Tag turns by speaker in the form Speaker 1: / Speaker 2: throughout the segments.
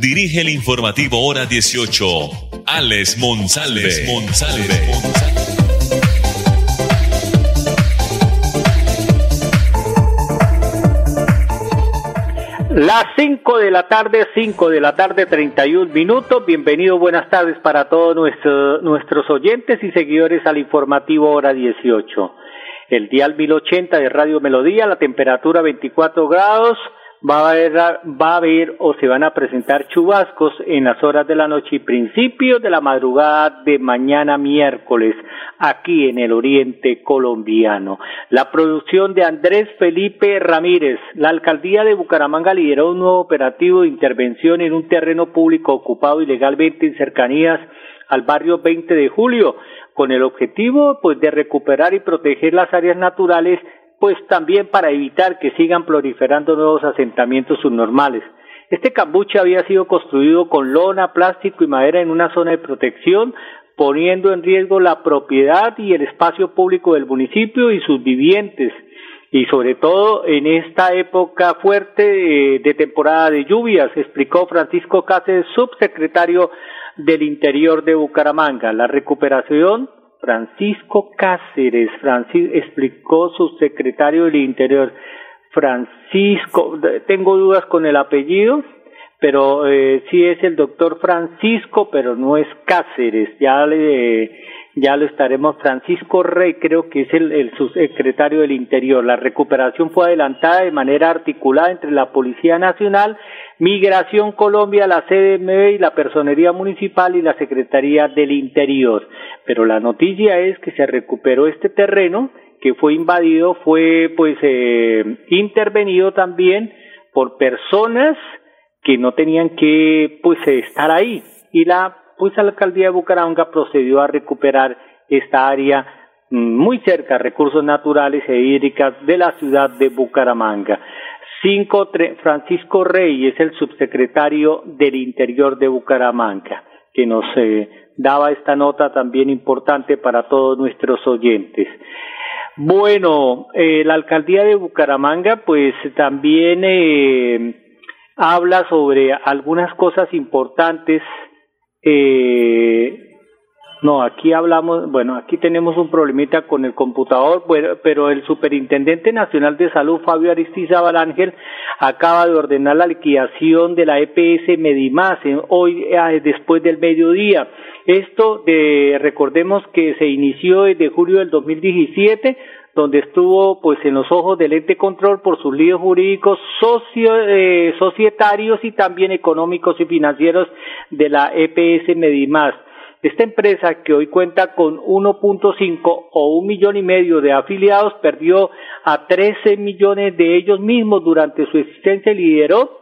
Speaker 1: dirige el informativo Hora 18, Alex Monsalve.
Speaker 2: Las 5 de la tarde, 5 de la tarde, 31 minutos. Bienvenido, buenas tardes para todos nuestros oyentes y seguidores al informativo hora 18. El dial 1080 de Radio Melodía, la temperatura 24 grados va a haber, va a haber o se van a presentar chubascos en las horas de la noche y principios de la madrugada de mañana miércoles aquí en el oriente colombiano. La producción de Andrés Felipe Ramírez. La alcaldía de Bucaramanga lideró un nuevo operativo de intervención en un terreno público ocupado ilegalmente en cercanías al barrio 20 de julio con el objetivo pues de recuperar y proteger las áreas naturales pues también para evitar que sigan proliferando nuevos asentamientos subnormales. Este cambuche había sido construido con lona, plástico y madera en una zona de protección, poniendo en riesgo la propiedad y el espacio público del municipio y sus vivientes, y sobre todo en esta época fuerte eh, de temporada de lluvias, explicó Francisco Cáceres, subsecretario del Interior de Bucaramanga. La recuperación Francisco Cáceres, Francis, explicó su secretario del Interior. Francisco, tengo dudas con el apellido, pero eh, sí es el doctor Francisco, pero no es Cáceres. Ya le ya lo estaremos. Francisco Rey, creo que es el, subsecretario del Interior. La recuperación fue adelantada de manera articulada entre la Policía Nacional, Migración Colombia, la CDMB y la Personería Municipal y la Secretaría del Interior. Pero la noticia es que se recuperó este terreno que fue invadido, fue pues eh, intervenido también por personas que no tenían que pues estar ahí y la pues la alcaldía de Bucaramanga procedió a recuperar esta área mm, muy cerca recursos naturales e hídricas de la ciudad de Bucaramanga. Cinco, Francisco Rey es el subsecretario del Interior de Bucaramanga, que nos eh, daba esta nota también importante para todos nuestros oyentes. Bueno, eh, la alcaldía de Bucaramanga pues también eh, habla sobre algunas cosas importantes eh, no, aquí hablamos, bueno, aquí tenemos un problemita con el computador, pero el Superintendente Nacional de Salud, Fabio Aristizábal Ángel, acaba de ordenar la liquidación de la EPS Medimás hoy eh, después del mediodía. Esto, de, recordemos que se inició desde julio del 2017, donde estuvo pues en los ojos del ente control por sus líos jurídicos socio, eh, societarios y también económicos y financieros de la EPS Medimás. Esta empresa que hoy cuenta con 1.5 o un millón y medio de afiliados perdió a 13 millones de ellos mismos durante su existencia y lideró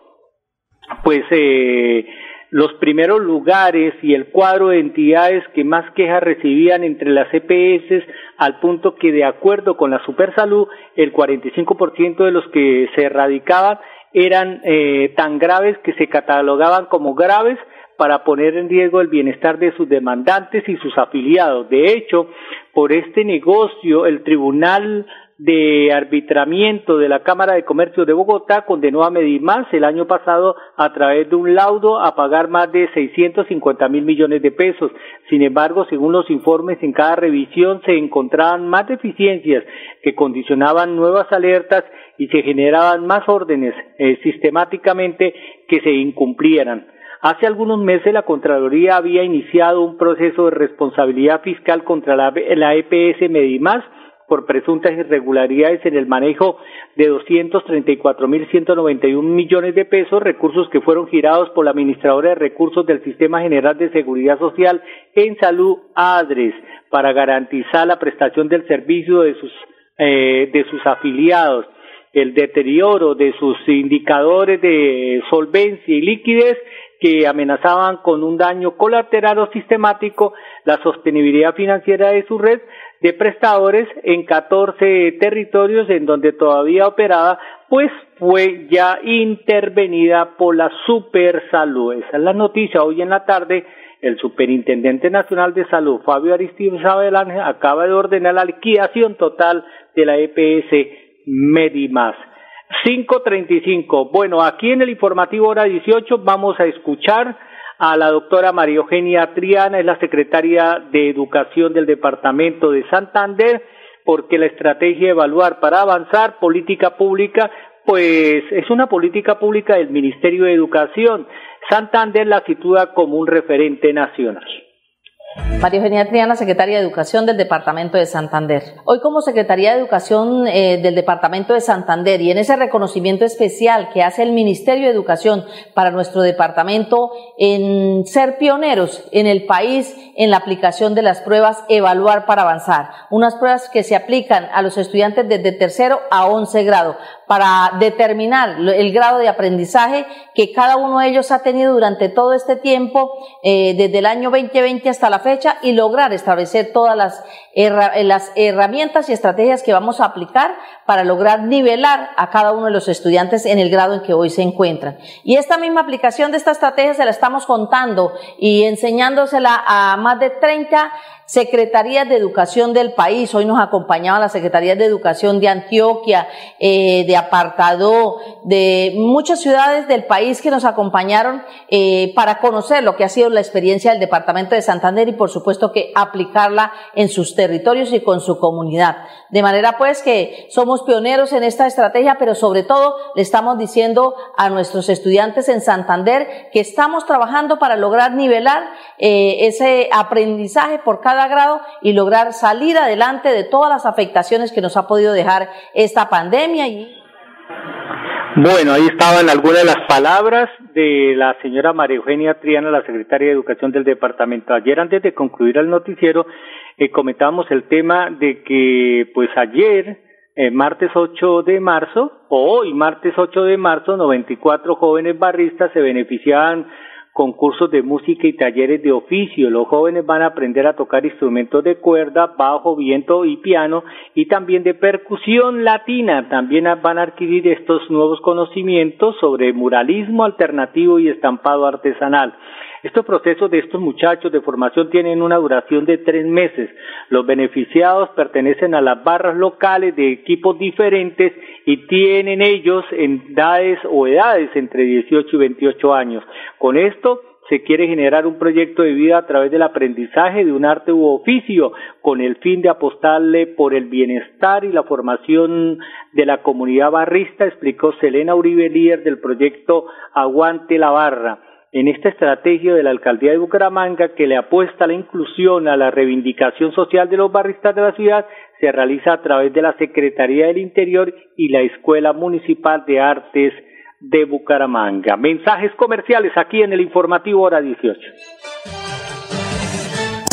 Speaker 2: pues eh, los primeros lugares y el cuadro de entidades que más quejas recibían entre las EPS al punto que de acuerdo con la Supersalud el 45% de los que se erradicaban eran eh, tan graves que se catalogaban como graves para poner en riesgo el bienestar de sus demandantes y sus afiliados. De hecho, por este negocio, el Tribunal de arbitramiento de la Cámara de Comercio de Bogotá condenó a Medimás el año pasado a través de un laudo a pagar más de 650 mil millones de pesos. Sin embargo, según los informes, en cada revisión se encontraban más deficiencias que condicionaban nuevas alertas y se generaban más órdenes eh, sistemáticamente que se incumplieran. Hace algunos meses la Contraloría había iniciado un proceso de responsabilidad fiscal contra la, la EPS Medimás por presuntas irregularidades en el manejo de 234.191 millones de pesos, recursos que fueron girados por la Administradora de Recursos del Sistema General de Seguridad Social en Salud ADRES para garantizar la prestación del servicio de sus, eh, de sus afiliados. El deterioro de sus indicadores de solvencia y liquidez que amenazaban con un daño colateral o sistemático la sostenibilidad financiera de su red de prestadores en 14 territorios en donde todavía operaba, pues fue ya intervenida por la Supersalud. Esa es la noticia. Hoy en la tarde, el Superintendente Nacional de Salud, Fabio Aristides Ángel, acaba de ordenar la liquidación total de la EPS Medimás. 535. Bueno, aquí en el informativo hora 18 vamos a escuchar a la doctora María Eugenia Triana, es la secretaria de Educación del Departamento de Santander, porque la estrategia evaluar para avanzar política pública, pues es una política pública del Ministerio de Educación. Santander la sitúa como un referente nacional.
Speaker 3: María Eugenia Triana, secretaria de Educación del Departamento de Santander. Hoy como Secretaría de Educación eh, del Departamento de Santander y en ese reconocimiento especial que hace el Ministerio de Educación para nuestro departamento en ser pioneros en el país en la aplicación de las pruebas Evaluar para Avanzar, unas pruebas que se aplican a los estudiantes desde tercero a once grado para determinar el grado de aprendizaje que cada uno de ellos ha tenido durante todo este tiempo, eh, desde el año 2020 hasta la fecha, y lograr establecer todas las, las herramientas y estrategias que vamos a aplicar para lograr nivelar a cada uno de los estudiantes en el grado en que hoy se encuentran. Y esta misma aplicación de esta estrategia se la estamos contando y enseñándosela a más de 30 secretarías de educación del país. Hoy nos acompañaba la Secretaría de Educación de Antioquia, eh, de Apartado, de muchas ciudades del país que nos acompañaron eh, para conocer lo que ha sido la experiencia del Departamento de Santander y por supuesto que aplicarla en sus territorios y con su comunidad. De manera pues que somos pioneros en esta estrategia, pero sobre todo le estamos diciendo a nuestros estudiantes en Santander que estamos trabajando para lograr nivelar eh, ese aprendizaje por cada grado y lograr salir adelante de todas las afectaciones que nos ha podido dejar esta pandemia. Y...
Speaker 2: Bueno, ahí estaban algunas de las palabras de la señora María Eugenia Triana, la secretaria de Educación del departamento. Ayer, antes de concluir el noticiero, eh, comentábamos el tema de que, pues ayer, eh, martes 8 de marzo, o hoy, martes 8 de marzo, 94 jóvenes barristas se beneficiaban concursos de música y talleres de oficio. Los jóvenes van a aprender a tocar instrumentos de cuerda, bajo, viento y piano y también de percusión latina. También van a adquirir estos nuevos conocimientos sobre muralismo alternativo y estampado artesanal. Estos procesos de estos muchachos de formación tienen una duración de tres meses. Los beneficiados pertenecen a las barras locales de equipos diferentes y tienen ellos edades o edades entre 18 y 28 años. Con esto se quiere generar un proyecto de vida a través del aprendizaje de un arte u oficio con el fin de apostarle por el bienestar y la formación de la comunidad barrista, explicó Selena Uribe, líder del proyecto Aguante la Barra en esta estrategia de la alcaldía de Bucaramanga que le apuesta a la inclusión, a la reivindicación social de los barristas de la ciudad, se realiza a través de la Secretaría del Interior y la Escuela Municipal de Artes de Bucaramanga. Mensajes comerciales aquí en el informativo hora 18.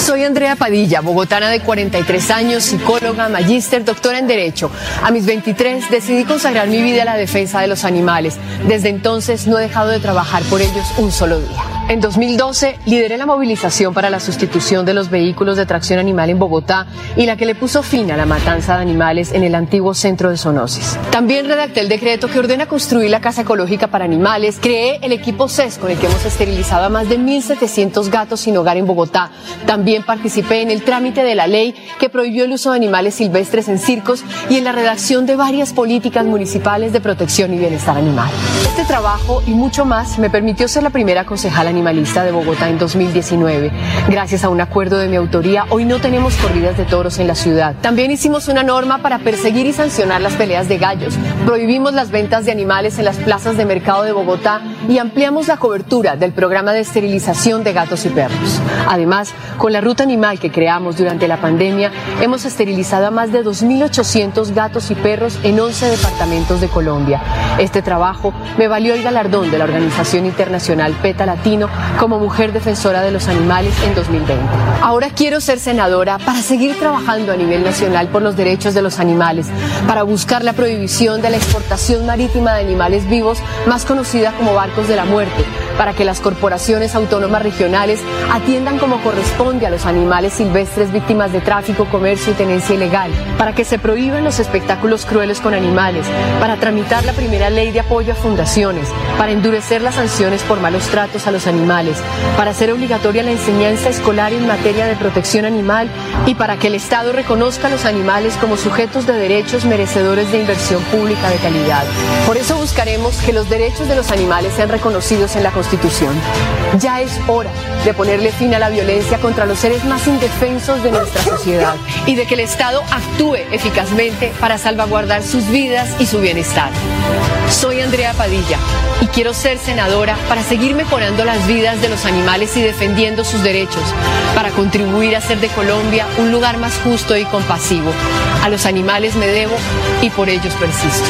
Speaker 4: Soy Andrea Padilla, bogotana de 43 años, psicóloga, magíster, doctora en Derecho. A mis 23 decidí consagrar mi vida a la defensa de los animales. Desde entonces no he dejado de trabajar por ellos un solo día. En 2012 lideré la movilización para la sustitución de los vehículos de tracción animal en Bogotá y la que le puso fin a la matanza de animales en el antiguo centro de zoonosis. También redacté el decreto que ordena construir la casa ecológica para animales, creé el equipo CES con el que hemos esterilizado a más de 1.700 gatos sin hogar en Bogotá. También participé en el trámite de la ley que prohibió el uso de animales silvestres en circos y en la redacción de varias políticas municipales de protección y bienestar animal. Este trabajo y mucho más me permitió ser la primera concejala animalista de Bogotá en 2019. Gracias a un acuerdo de mi autoría, hoy no tenemos corridas de toros en la ciudad. También hicimos una norma para perseguir y sancionar las peleas de gallos. Prohibimos las ventas de animales en las plazas de mercado de Bogotá y ampliamos la cobertura del programa de esterilización de gatos y perros. Además, con la ruta animal que creamos durante la pandemia, hemos esterilizado a más de 2.800 gatos y perros en 11 departamentos de Colombia. Este trabajo me valió el galardón de la Organización Internacional PETA Latino como mujer defensora de los animales en 2020. Ahora quiero ser senadora para seguir trabajando a nivel nacional por los derechos de los animales, para buscar la prohibición de la exportación marítima de animales vivos, más conocida como barcos de la muerte para que las corporaciones autónomas regionales atiendan como corresponde a los animales silvestres víctimas de tráfico, comercio y tenencia ilegal, para que se prohíban los espectáculos crueles con animales, para tramitar la primera ley de apoyo a fundaciones, para endurecer las sanciones por malos tratos a los animales, para hacer obligatoria la enseñanza escolar en materia de protección animal y para que el Estado reconozca a los animales como sujetos de derechos merecedores de inversión pública de calidad. Por eso buscaremos que los derechos de los animales sean reconocidos en la Constitución. Ya es hora de ponerle fin a la violencia contra los seres más indefensos de nuestra sociedad y de que el Estado actúe eficazmente para salvaguardar sus vidas y su bienestar. Soy Andrea Padilla y quiero ser senadora para seguir mejorando las vidas de los animales y defendiendo sus derechos, para contribuir a hacer de Colombia un lugar más justo y compasivo. A los animales me debo y por ellos persisto.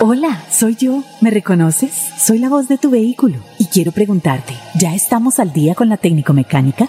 Speaker 5: Hola, soy yo. ¿Me reconoces? Soy la voz de tu vehículo y quiero preguntarte, ¿ya estamos al día con la técnico mecánica?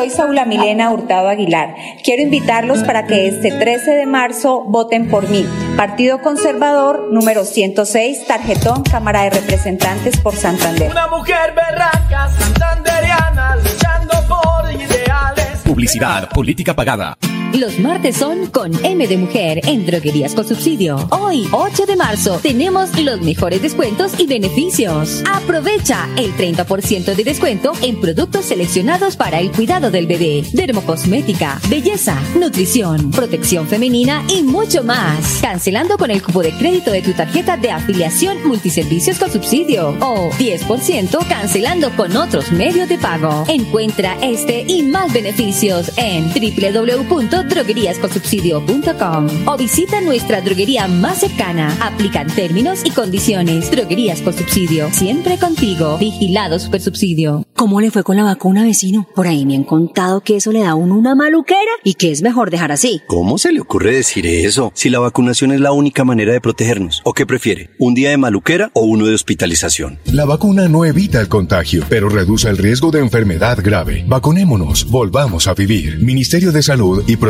Speaker 6: soy Saula Milena Hurtado Aguilar Quiero invitarlos para que este 13 de marzo voten por mí. Partido Conservador número 106, tarjetón Cámara de Representantes por Santander.
Speaker 7: Una mujer berraca, santanderiana, luchando por ideales.
Speaker 8: Publicidad, política pagada.
Speaker 9: Los martes son con M de Mujer en Droguerías con Subsidio. Hoy, 8 de marzo, tenemos los mejores descuentos y beneficios. Aprovecha el 30% de descuento en productos seleccionados para el cuidado del bebé, dermocosmética, belleza, nutrición, protección femenina y mucho más. Cancelando con el cupo de crédito de tu tarjeta de afiliación multiservicios con subsidio o 10% cancelando con otros medios de pago. Encuentra este y más beneficios en www drogueríasconsubsidio.com o visita nuestra droguería más cercana. Aplican términos y condiciones. Droguerías con subsidio. Siempre contigo. Vigilado Super Subsidio.
Speaker 10: ¿Cómo le fue con la vacuna, vecino? Por ahí me han contado que eso le da a uno una maluquera y que es mejor dejar así.
Speaker 11: ¿Cómo se le ocurre decir eso? Si la vacunación es la única manera de protegernos. ¿O qué prefiere? ¿Un día de maluquera o uno de hospitalización?
Speaker 12: La vacuna no evita el contagio, pero reduce el riesgo de enfermedad grave. Vacunémonos. Volvamos a vivir. Ministerio de Salud y Protección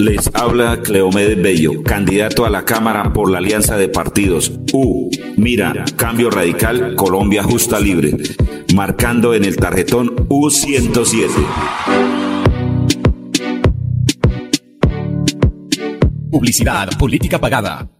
Speaker 13: Les habla Cleomedes Bello, candidato a la Cámara por la Alianza de Partidos. U, mira, Cambio Radical, Colombia Justa Libre, marcando en el tarjetón U107.
Speaker 8: Publicidad, política pagada.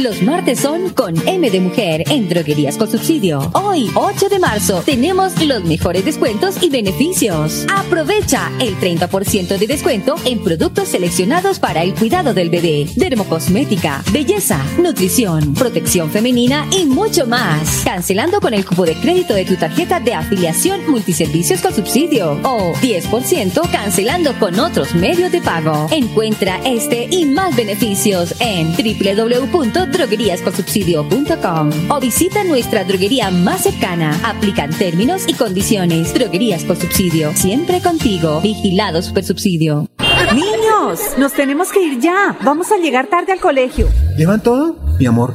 Speaker 9: Los martes son con M de Mujer en Droguerías con Subsidio. Hoy, 8 de marzo, tenemos los mejores descuentos y beneficios. Aprovecha el 30% de descuento en productos seleccionados para el cuidado del bebé, dermocosmética, belleza, nutrición, protección femenina y mucho más. Cancelando con el cupo de crédito de tu tarjeta de afiliación multiservicios con subsidio o 10% cancelando con otros medios de pago. Encuentra este y más beneficios en www.drogueríasconsubsidio.com o visita nuestra droguería más cercana. Aplican términos y condiciones. Droguerías con subsidio. Siempre contigo. Vigilado Super Subsidio.
Speaker 5: Niños, nos tenemos que ir ya. Vamos a llegar tarde al colegio.
Speaker 14: ¿Llevan todo? Mi amor,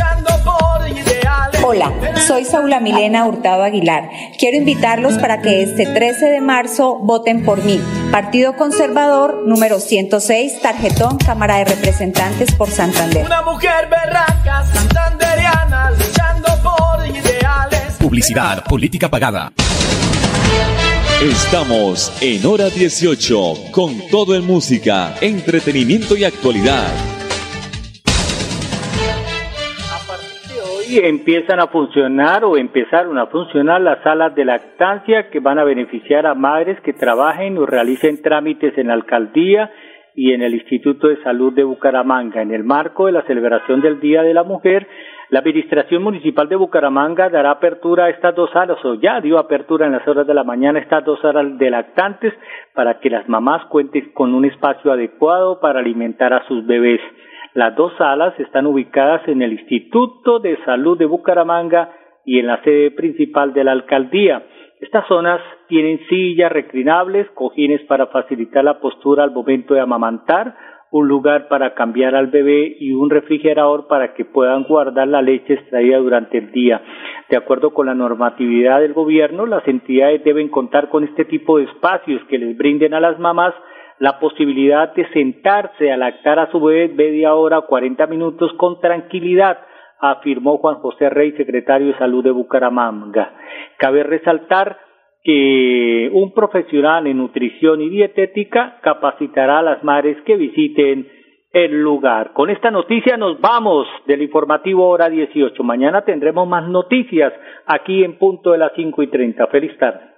Speaker 6: Hola, soy Saula Milena Hurtado Aguilar. Quiero invitarlos para que este 13 de marzo voten por mí. Partido Conservador número 106, tarjetón Cámara de Representantes por Santander.
Speaker 7: Una mujer berraca, santanderiana, luchando por ideales.
Speaker 1: Publicidad, política pagada. Estamos en hora 18 con todo en música, entretenimiento y actualidad.
Speaker 2: Empiezan a funcionar o empezaron a funcionar las salas de lactancia que van a beneficiar a madres que trabajen o realicen trámites en la alcaldía y en el Instituto de Salud de Bucaramanga. En el marco de la celebración del Día de la Mujer, la Administración Municipal de Bucaramanga dará apertura a estas dos salas, o ya dio apertura en las horas de la mañana a estas dos salas de lactantes para que las mamás cuenten con un espacio adecuado para alimentar a sus bebés. Las dos salas están ubicadas en el Instituto de Salud de Bucaramanga y en la sede principal de la alcaldía. Estas zonas tienen sillas reclinables, cojines para facilitar la postura al momento de amamantar, un lugar para cambiar al bebé y un refrigerador para que puedan guardar la leche extraída durante el día. De acuerdo con la normatividad del gobierno, las entidades deben contar con este tipo de espacios que les brinden a las mamás la posibilidad de sentarse a lactar a su bebé media hora o 40 minutos con tranquilidad, afirmó Juan José Rey, secretario de Salud de Bucaramanga. Cabe resaltar que un profesional en nutrición y dietética capacitará a las madres que visiten el lugar. Con esta noticia nos vamos del informativo hora 18. Mañana tendremos más noticias aquí en punto de las 5 y 30. Feliz tarde.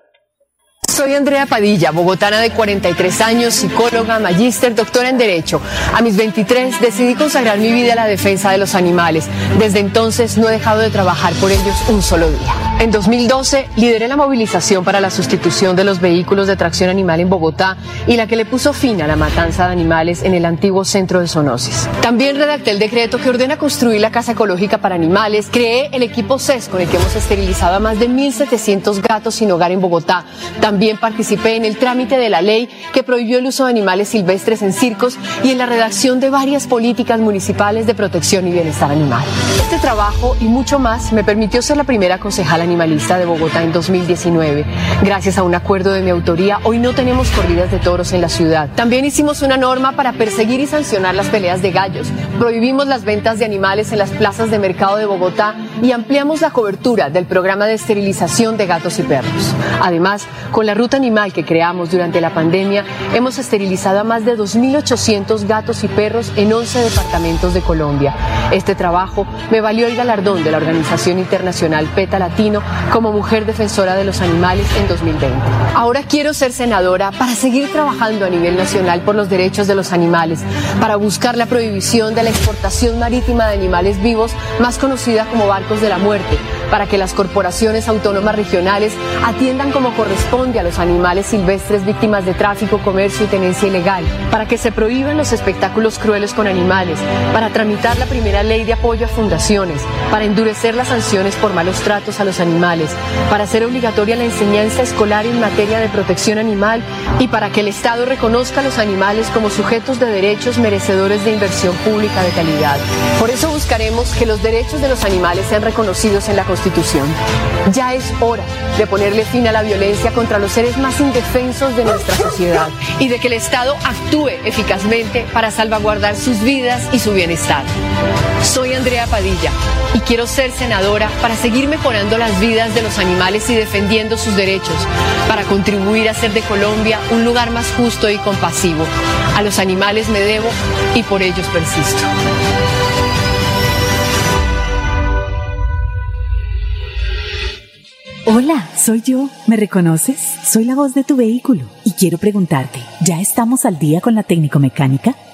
Speaker 4: Soy Andrea Padilla, bogotana de 43 años, psicóloga, magíster, doctora en Derecho. A mis 23 decidí consagrar mi vida a la defensa de los animales. Desde entonces no he dejado de trabajar por ellos un solo día. En 2012 lideré la movilización para la sustitución de los vehículos de tracción animal en Bogotá y la que le puso fin a la matanza de animales en el antiguo centro de zoonosis. También redacté el decreto que ordena construir la casa ecológica para animales. Creé el equipo CES con el que hemos esterilizado a más de 1.700 gatos sin hogar en Bogotá. También participé en el trámite de la ley que prohibió el uso de animales silvestres en circos y en la redacción de varias políticas municipales de protección y bienestar animal. Este trabajo y mucho más me permitió ser la primera concejal animalista de Bogotá en 2019. Gracias a un acuerdo de mi autoría, hoy no tenemos corridas de toros en la ciudad. También hicimos una norma para perseguir y sancionar las peleas de gallos. Prohibimos las ventas de animales en las plazas de mercado de Bogotá y ampliamos la cobertura del programa de esterilización de gatos y perros. Además, con la ruta animal que creamos durante la pandemia, hemos esterilizado a más de 2.800 gatos y perros en 11 departamentos de Colombia. Este trabajo me valió el galardón de la Organización Internacional PETA Como mujer defensora de los animales en 2020. Ahora quiero ser senadora para seguir trabajando a nivel nacional por los derechos de los animales, para buscar la prohibición de la exportación marítima de animales vivos, más conocida como barcos de la muerte, para que las corporaciones autónomas regionales atiendan como corresponde a los animales silvestres víctimas de tráfico, comercio y tenencia ilegal, para que se prohíban los espectáculos crueles con animales, para tramitar la primera ley de apoyo a fundaciones, para endurecer las sanciones por malos tratos a los animales, para hacer obligatoria la enseñanza escolar en materia de protección animal y para que el Estado reconozca a los animales como sujetos de derechos merecedores de inversión pública de calidad. Por eso buscaremos que los derechos de los animales sean reconocidos en la Constitución. Ya es hora de ponerle fin a la violencia contra los seres más indefensos de nuestra sociedad y de que el Estado actúe eficazmente para salvaguardar sus vidas y su bienestar. Soy Andrea Padilla y quiero ser senadora para seguir mejorando las vidas de los animales y defendiendo sus derechos, para contribuir a hacer de Colombia un lugar más justo y compasivo. A los animales me debo y por ellos persisto.
Speaker 5: Hola, soy yo. ¿Me reconoces? Soy la voz de tu vehículo y quiero preguntarte, ¿ya estamos al día con la técnico mecánica?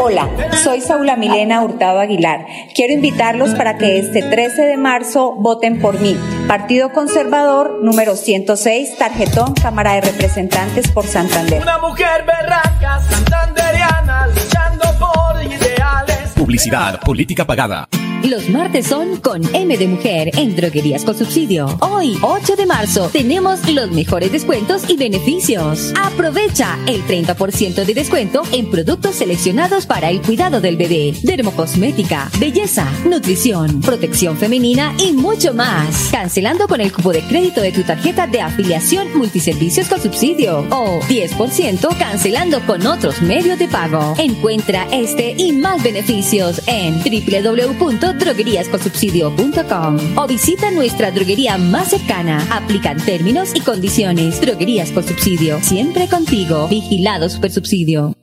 Speaker 6: Hola, soy Saula Milena Hurtado Aguilar. Quiero invitarlos para que este 13 de marzo voten por mí. Partido Conservador número 106, tarjetón Cámara de Representantes por Santander.
Speaker 7: Una mujer berraca, santanderiana, luchando por ideales.
Speaker 15: Publicidad, política pagada.
Speaker 9: Los martes son con M de Mujer en Droguerías con Subsidio. Hoy, 8 de marzo, tenemos los mejores descuentos y beneficios. Aprovecha el 30% de descuento en productos seleccionados para el cuidado del bebé, dermocosmética, belleza, nutrición, protección femenina y mucho más. Cancelando con el cupo de crédito de tu tarjeta de afiliación multiservicios con subsidio o 10% cancelando con otros medios de pago. Encuentra este y más beneficios en www drogueríasconsubsidio.com o visita nuestra droguería más cercana. Aplican términos y condiciones. Droguerías con subsidio. Siempre contigo. Vigilado Supersubsidio.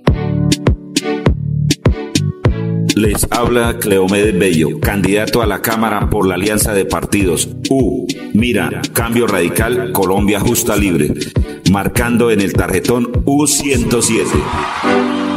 Speaker 13: Les habla Cleomedes Bello, candidato a la Cámara por la Alianza de Partidos. U. Mira, Cambio Radical, Colombia Justa Libre. Marcando en el tarjetón U107.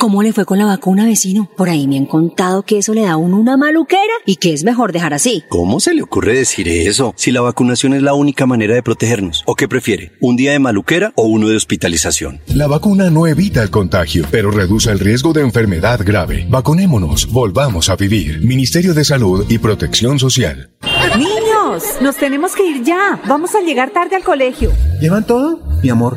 Speaker 10: ¿Cómo le fue con la vacuna, vecino? Por ahí me han contado que eso le da a uno una maluquera y que es mejor dejar así.
Speaker 11: ¿Cómo se le ocurre decir eso? Si la vacunación es la única manera de protegernos. ¿O qué prefiere? ¿Un día de maluquera o uno de hospitalización?
Speaker 12: La vacuna no evita el contagio, pero reduce el riesgo de enfermedad grave. Vacunémonos, volvamos a vivir. Ministerio de Salud y Protección Social.
Speaker 5: Niños, nos tenemos que ir ya. Vamos a llegar tarde al colegio.
Speaker 14: ¿Llevan todo? Mi amor,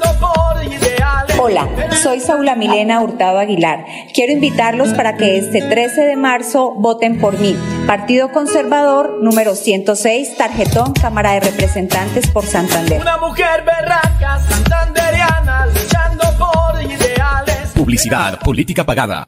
Speaker 6: Hola, soy Saula Milena Hurtado Aguilar. Quiero invitarlos para que este 13 de marzo voten por mí. Partido Conservador número 106, tarjetón Cámara de Representantes por Santander.
Speaker 7: Una mujer berraca, santanderiana, luchando por ideales.
Speaker 15: Publicidad, política pagada.